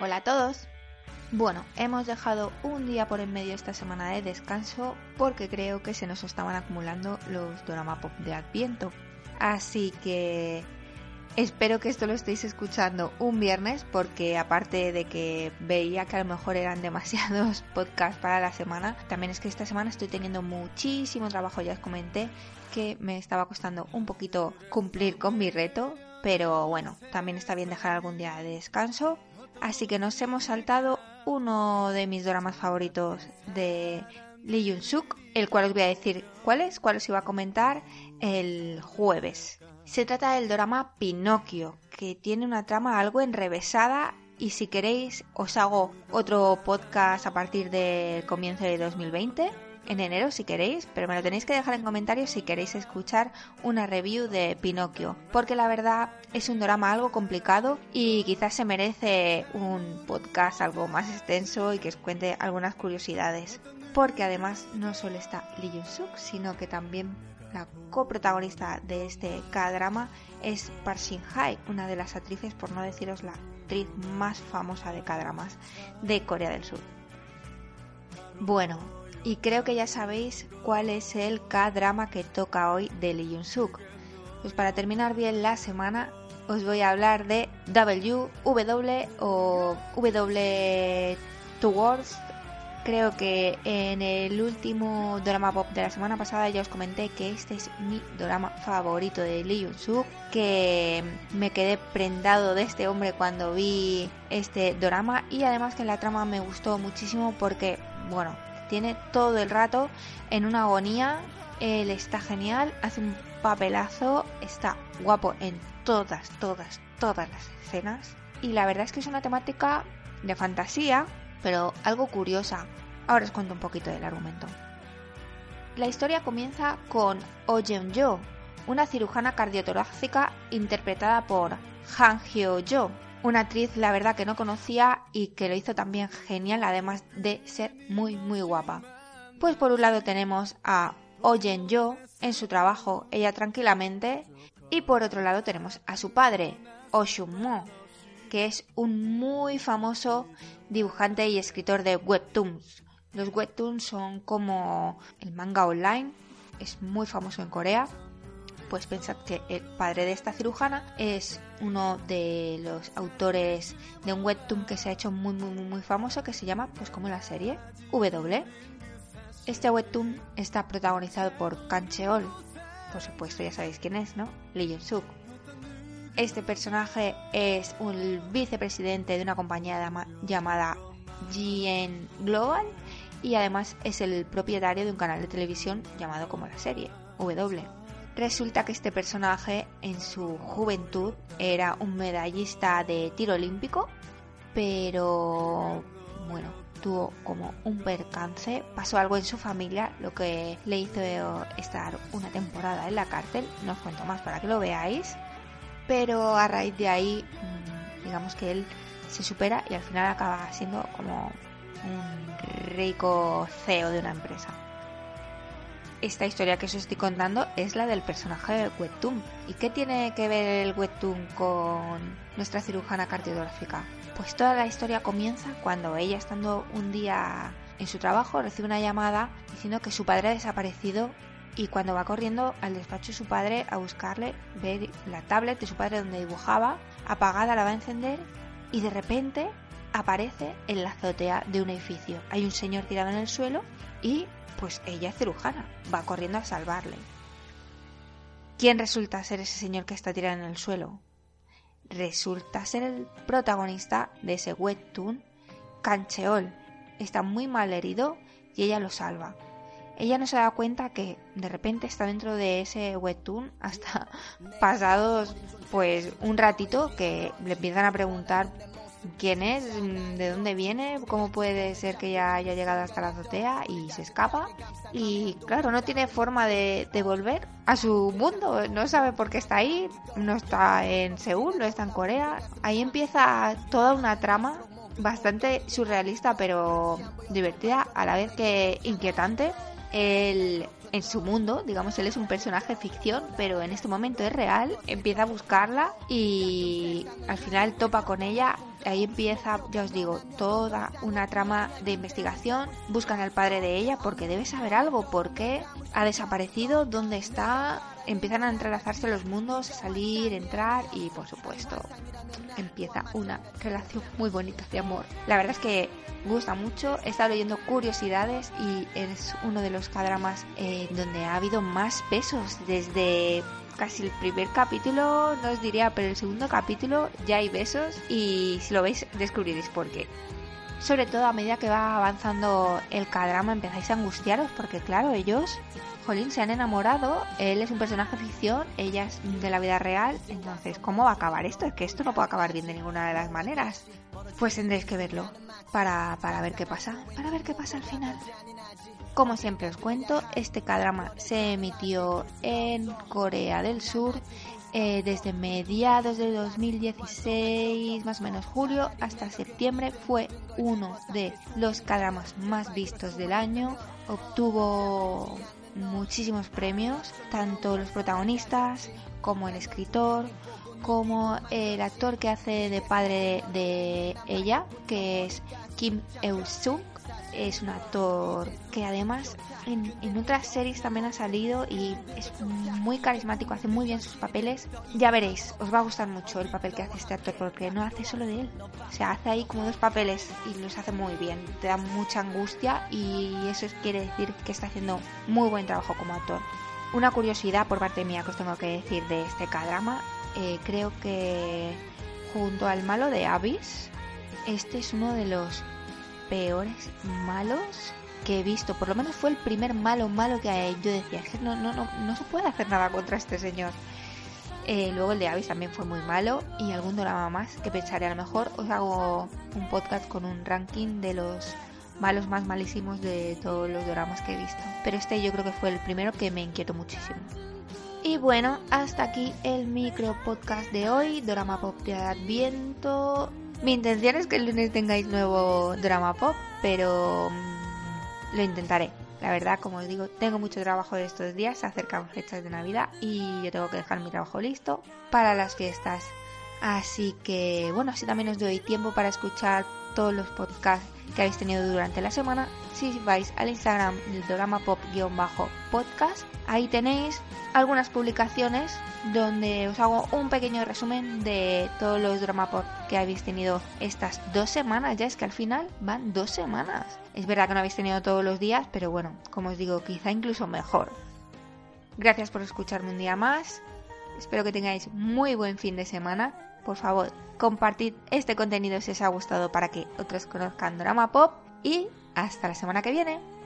Hola a todos. Bueno, hemos dejado un día por en medio esta semana de descanso porque creo que se nos estaban acumulando los drama pop de Adviento. Así que espero que esto lo estéis escuchando un viernes porque aparte de que veía que a lo mejor eran demasiados podcasts para la semana, también es que esta semana estoy teniendo muchísimo trabajo, ya os comenté que me estaba costando un poquito cumplir con mi reto, pero bueno, también está bien dejar algún día de descanso Así que nos hemos saltado uno de mis dramas favoritos de Lee Jun Suk, el cual os voy a decir cuál es, cuál os iba a comentar el jueves. Se trata del drama Pinocchio, que tiene una trama algo enrevesada y si queréis os hago otro podcast a partir del comienzo de 2020 en enero si queréis, pero me lo tenéis que dejar en comentarios si queréis escuchar una review de Pinocchio, porque la verdad es un drama algo complicado y quizás se merece un podcast algo más extenso y que os cuente algunas curiosidades. Porque además no solo está Lee Jun-suk, sino que también la coprotagonista de este K-drama es Park Shin-hye, una de las actrices, por no deciros la actriz más famosa de K-dramas de Corea del Sur. Bueno, y creo que ya sabéis cuál es el K-drama que toca hoy de Lee Jun-suk. Pues para terminar bien la semana os voy a hablar de W, W o W Towards. Creo que en el último drama pop de la semana pasada ya os comenté que este es mi drama favorito de Lee Jun-suk, que me quedé prendado de este hombre cuando vi este drama y además que la trama me gustó muchísimo porque, bueno, tiene todo el rato en una agonía. Él está genial, hace un papelazo, está guapo en todas, todas, todas las escenas. Y la verdad es que es una temática de fantasía, pero algo curiosa. Ahora os cuento un poquito del argumento. La historia comienza con Oh Jeon-jo, una cirujana cardiotorácica interpretada por Han Hyo-jo, una actriz, la verdad, que no conocía y que lo hizo también genial, además de ser muy, muy guapa. Pues por un lado tenemos a Oyen Yo en su trabajo, ella tranquilamente, y por otro lado tenemos a su padre, Oh Mo, que es un muy famoso dibujante y escritor de webtoons. Los webtoons son como el manga online, es muy famoso en Corea pues pensad que el padre de esta cirujana es uno de los autores de un webtoon que se ha hecho muy muy muy famoso que se llama pues como la serie W. Este webtoon está protagonizado por Kang Cheol, por supuesto ya sabéis quién es, ¿no? Lee Jun Suk. Este personaje es un vicepresidente de una compañía llamada GN Global y además es el propietario de un canal de televisión llamado como la serie W. Resulta que este personaje en su juventud era un medallista de tiro olímpico, pero bueno, tuvo como un percance, pasó algo en su familia, lo que le hizo estar una temporada en la cárcel, no os cuento más para que lo veáis, pero a raíz de ahí, mm, digamos que él se supera y al final acaba siendo como un rico CEO de una empresa esta historia que os estoy contando es la del personaje del webtoon. ¿Y qué tiene que ver el webtoon con nuestra cirujana cardiográfica? Pues toda la historia comienza cuando ella, estando un día en su trabajo, recibe una llamada diciendo que su padre ha desaparecido y cuando va corriendo al despacho de su padre a buscarle, ve la tablet de su padre donde dibujaba, apagada, la va a encender y de repente aparece en la azotea de un edificio. Hay un señor tirado en el suelo y pues ella es cirujana, va corriendo a salvarle. ¿Quién resulta ser ese señor que está tirado en el suelo? Resulta ser el protagonista de ese webtoon, Cancheol. Está muy mal herido y ella lo salva. Ella no se da cuenta que de repente está dentro de ese webtoon hasta pasados pues un ratito que le empiezan a preguntar quién es, de dónde viene, cómo puede ser que ya haya llegado hasta la azotea y se escapa. Y claro, no tiene forma de, volver a su mundo, no sabe por qué está ahí, no está en Seúl, no está en Corea. Ahí empieza toda una trama bastante surrealista pero divertida, a la vez que inquietante. El en su mundo, digamos, él es un personaje de ficción, pero en este momento es real, empieza a buscarla y al final topa con ella. Ahí empieza, ya os digo, toda una trama de investigación. Buscan al padre de ella porque debe saber algo, por qué ha desaparecido, dónde está. Empiezan a entrelazarse los mundos, a salir, entrar y por supuesto empieza una relación muy bonita de amor. La verdad es que gusta mucho. He estado leyendo curiosidades y es uno de los cadramas eh, donde ha habido más besos desde casi el primer capítulo, no os diría, pero el segundo capítulo ya hay besos y si lo veis descubriréis por qué. Sobre todo a medida que va avanzando el cadrama empezáis a angustiaros porque claro, ellos, jolín, se han enamorado, él es un personaje ficción, ella es de la vida real, entonces ¿cómo va a acabar esto? Es que esto no puede acabar bien de ninguna de las maneras. Pues tendréis que verlo para, para ver qué pasa, para ver qué pasa al final. Como siempre os cuento, este cadrama se emitió en Corea del Sur eh, desde mediados de 2016, más o menos julio, hasta septiembre. Fue uno de los cadramas más vistos del año. Obtuvo muchísimos premios, tanto los protagonistas como el escritor, como el actor que hace de padre de ella, que es Kim Eun-sung. Es un actor que además en, en, otras series también ha salido y es muy carismático, hace muy bien sus papeles. Ya veréis, os va a gustar mucho el papel que hace este actor porque no hace solo de él. O hace ahí como dos papeles y los hace muy bien. Te da mucha angustia y eso quiere decir que está haciendo muy buen trabajo como actor. Una curiosidad por parte mía que os tengo que decir de este K-drama eh, creo que junto al malo de Abyss, este es uno de los peores malos que he visto. Por lo menos fue el primer malo malo que yo decía, no, no, no, no se puede hacer nada contra este señor. Eh, luego el de Abyss también fue muy malo y algún drama más que pensaré a lo mejor os hago un podcast con un ranking de los malos más malísimos de todos los dramas que he visto. Pero este yo creo que fue el primero que me inquietó muchísimo. Y bueno, hasta aquí el micro podcast de hoy, Drama Pop de Adviento. Mi intención es que el lunes tengáis nuevo Drama Pop, pero mm, lo intentaré. La verdad, como os digo, tengo mucho trabajo estos días, se acercan fechas de Navidad y yo tengo que dejar mi trabajo listo para las fiestas. Así que, bueno, así también os doy tiempo para escuchar todos los podcasts que habéis tenido durante la semana. Si vais al Instagram del drama pop-podcast, ahí tenéis algunas publicaciones donde os hago un pequeño resumen de todos los drama pop que habéis tenido estas dos semanas. Ya es que al final van dos semanas. Es verdad que no habéis tenido todos los días, pero bueno, como os digo, quizá incluso mejor. Gracias por escucharme un día más. Espero que tengáis muy buen fin de semana. Por favor, compartid este contenido si os ha gustado para que otros conozcan Drama Pop y hasta la semana que viene.